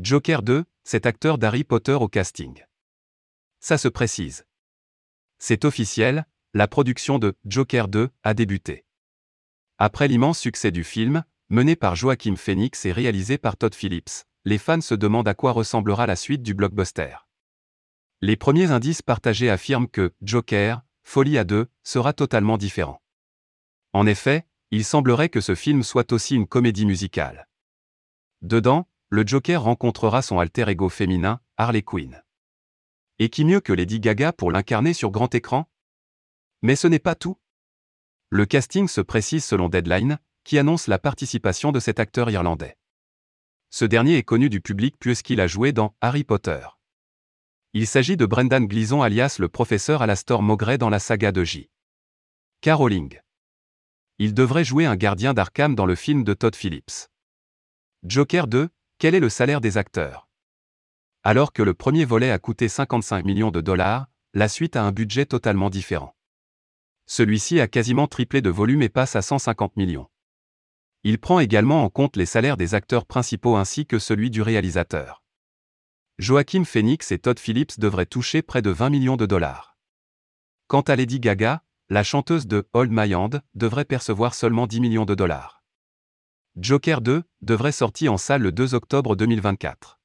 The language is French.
Joker 2, cet acteur d'Harry Potter au casting. Ça se précise. C'est officiel, la production de Joker 2 a débuté. Après l'immense succès du film, mené par Joachim Phoenix et réalisé par Todd Phillips, les fans se demandent à quoi ressemblera la suite du blockbuster. Les premiers indices partagés affirment que Joker, Folie à deux, sera totalement différent. En effet, il semblerait que ce film soit aussi une comédie musicale. Dedans, le Joker rencontrera son alter ego féminin, Harley Quinn. Et qui mieux que Lady Gaga pour l'incarner sur grand écran? Mais ce n'est pas tout. Le casting se précise selon Deadline, qui annonce la participation de cet acteur irlandais. Ce dernier est connu du public puisqu'il a joué dans Harry Potter. Il s'agit de Brendan Gleeson alias le professeur Alastor Mowgray dans la saga de J. Caroling. Il devrait jouer un gardien d'Arkham dans le film de Todd Phillips. Joker 2, quel est le salaire des acteurs? Alors que le premier volet a coûté 55 millions de dollars, la suite a un budget totalement différent. Celui-ci a quasiment triplé de volume et passe à 150 millions. Il prend également en compte les salaires des acteurs principaux ainsi que celui du réalisateur. Joachim Phoenix et Todd Phillips devraient toucher près de 20 millions de dollars. Quant à Lady Gaga, la chanteuse de Hold My Hand devrait percevoir seulement 10 millions de dollars. Joker 2 devrait sortir en salle le 2 octobre 2024.